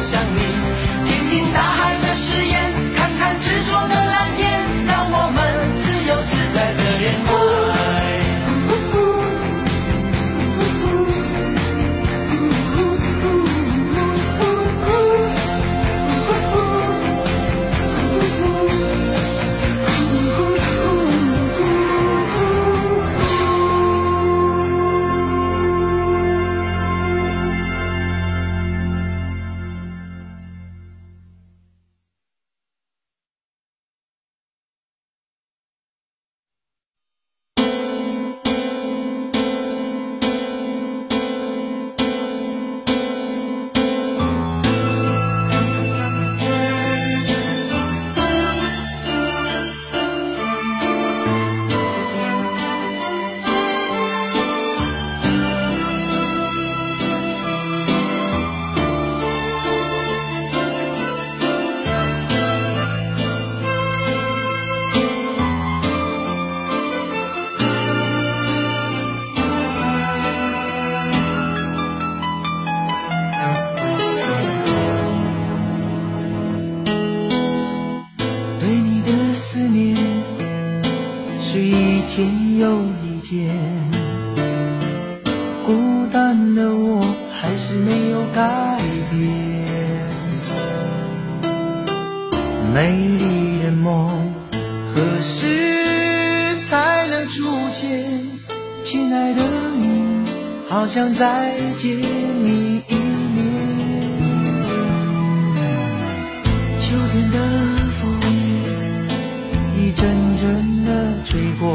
想你。有一天，孤单的我还是没有改变。美丽的梦何时才能出现？亲爱的你，好想再见你一面。秋天的风一阵阵的吹过。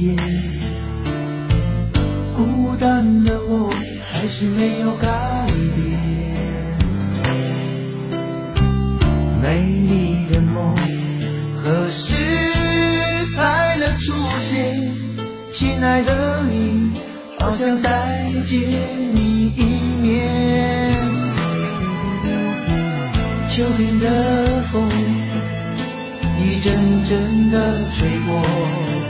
夜孤单的我还是没有改变。美丽的梦何时才能出现亲爱的你好想再见你一面。秋天的风一阵阵地吹过。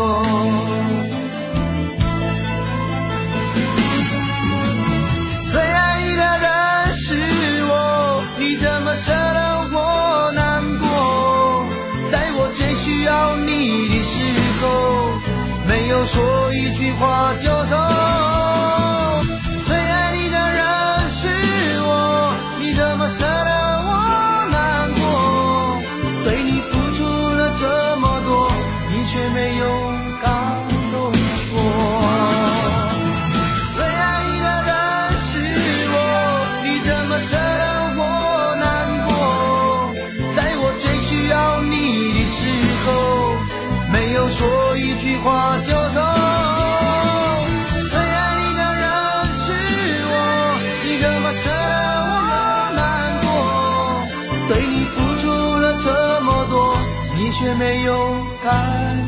一句话就走。最爱你的人是我你怎么舍得却没有感。